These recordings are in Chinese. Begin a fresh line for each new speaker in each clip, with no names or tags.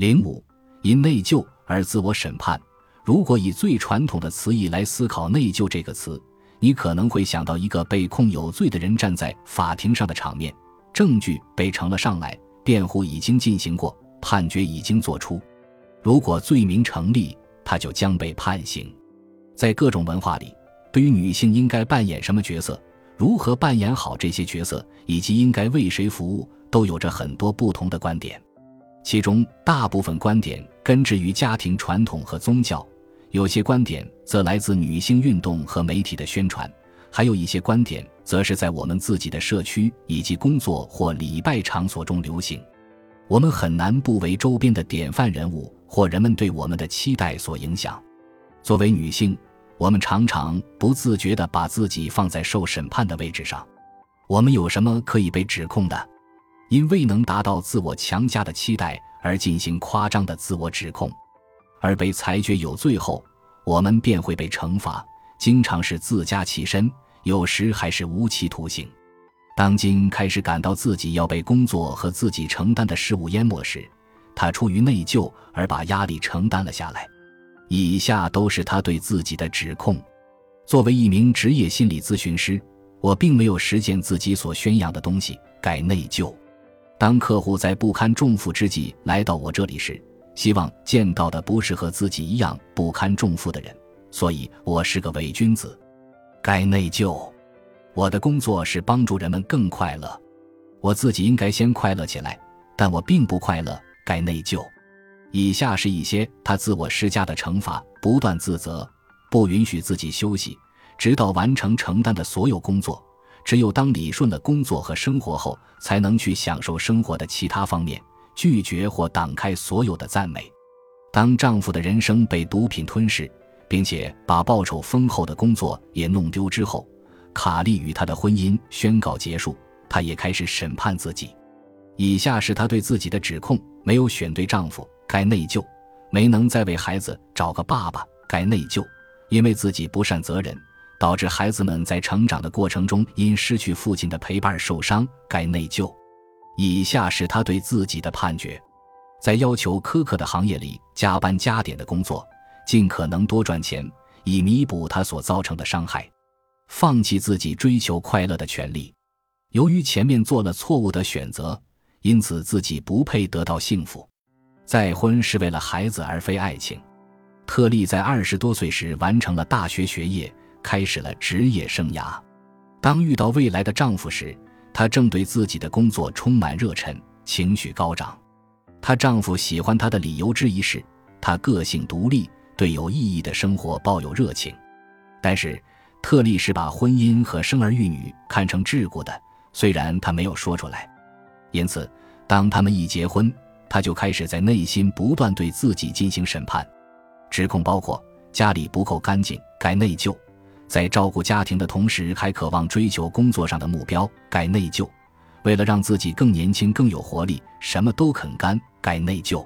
零五，因内疚而自我审判。如果以最传统的词义来思考“内疚”这个词，你可能会想到一个被控有罪的人站在法庭上的场面，证据被呈了上来，辩护已经进行过，判决已经作出。如果罪名成立，他就将被判刑。在各种文化里，对于女性应该扮演什么角色，如何扮演好这些角色，以及应该为谁服务，都有着很多不同的观点。其中大部分观点根植于家庭传统和宗教。有些观点则来自女性运动和媒体的宣传，还有一些观点则是在我们自己的社区以及工作或礼拜场所中流行。我们很难不为周边的典范人物或人们对我们的期待所影响。作为女性，我们常常不自觉地把自己放在受审判的位置上。我们有什么可以被指控的？因未能达到自我强加的期待而进行夸张的自我指控。而被裁决有罪后，我们便会被惩罚，经常是自加其身，有时还是无期徒刑。当今开始感到自己要被工作和自己承担的事物淹没时，他出于内疚而把压力承担了下来。以下都是他对自己的指控：作为一名职业心理咨询师，我并没有实践自己所宣扬的东西，该内疚。当客户在不堪重负之际来到我这里时，希望见到的不是和自己一样不堪重负的人，所以我是个伪君子，该内疚。我的工作是帮助人们更快乐，我自己应该先快乐起来，但我并不快乐，该内疚。以下是一些他自我施加的惩罚：不断自责，不允许自己休息，直到完成承担的所有工作。只有当理顺了工作和生活后，才能去享受生活的其他方面。拒绝或挡开所有的赞美。当丈夫的人生被毒品吞噬，并且把报酬丰厚的工作也弄丢之后，卡利与他的婚姻宣告结束。她也开始审判自己。以下是她对自己的指控：没有选对丈夫，该内疚；没能再为孩子找个爸爸，该内疚；因为自己不善责任，导致孩子们在成长的过程中因失去父亲的陪伴受伤，该内疚。以下是他对自己的判决：在要求苛刻的行业里加班加点的工作，尽可能多赚钱，以弥补他所造成的伤害；放弃自己追求快乐的权利。由于前面做了错误的选择，因此自己不配得到幸福。再婚是为了孩子而非爱情。特利在二十多岁时完成了大学学业，开始了职业生涯。当遇到未来的丈夫时，她正对自己的工作充满热忱，情绪高涨。她丈夫喜欢她的理由之一是，她个性独立，对有意义的生活抱有热情。但是，特丽是把婚姻和生儿育女看成桎梏的，虽然她没有说出来。因此，当他们一结婚，她就开始在内心不断对自己进行审判，指控包括家里不够干净，该内疚。在照顾家庭的同时，还渴望追求工作上的目标，该内疚；为了让自己更年轻、更有活力，什么都肯干，该内疚。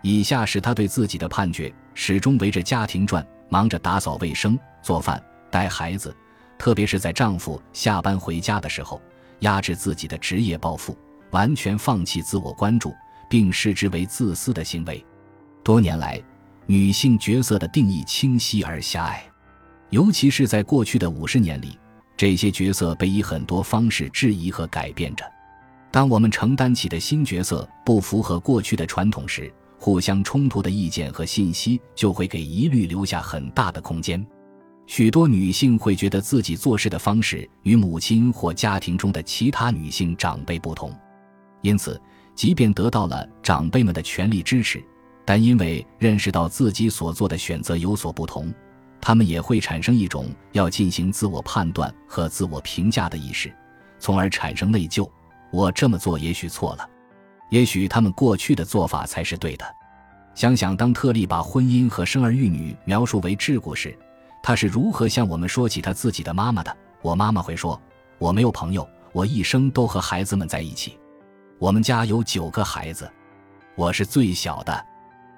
以下是他对自己的判决：始终围着家庭转，忙着打扫卫生、做饭、带孩子，特别是在丈夫下班回家的时候，压制自己的职业抱负，完全放弃自我关注，并视之为自私的行为。多年来，女性角色的定义清晰而狭隘。尤其是在过去的五十年里，这些角色被以很多方式质疑和改变着。当我们承担起的新角色不符合过去的传统时，互相冲突的意见和信息就会给疑虑留下很大的空间。许多女性会觉得自己做事的方式与母亲或家庭中的其他女性长辈不同，因此，即便得到了长辈们的全力支持，但因为认识到自己所做的选择有所不同。他们也会产生一种要进行自我判断和自我评价的意识，从而产生内疚。我这么做也许错了，也许他们过去的做法才是对的。想想当特利把婚姻和生儿育女描述为桎梏时，他是如何向我们说起他自己的妈妈的？我妈妈会说：“我没有朋友，我一生都和孩子们在一起。我们家有九个孩子，我是最小的。”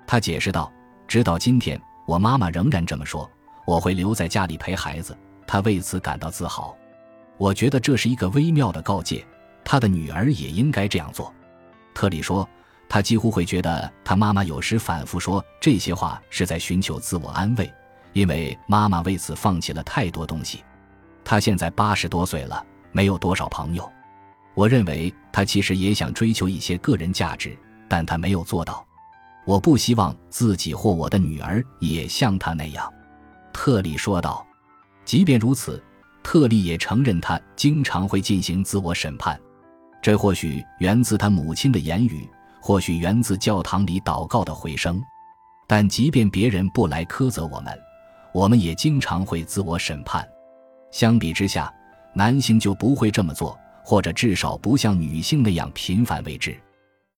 他解释道：“直到今天，我妈妈仍然这么说。”我会留在家里陪孩子，他为此感到自豪。我觉得这是一个微妙的告诫，他的女儿也应该这样做。特里说，他几乎会觉得他妈妈有时反复说这些话是在寻求自我安慰，因为妈妈为此放弃了太多东西。他现在八十多岁了，没有多少朋友。我认为他其实也想追求一些个人价值，但他没有做到。我不希望自己或我的女儿也像他那样，特里说道。即便如此，特里也承认他经常会进行自我审判，这或许源自他母亲的言语，或许源自教堂里祷告的回声。但即便别人不来苛责我们，我们也经常会自我审判。相比之下，男性就不会这么做，或者至少不像女性那样频繁为之。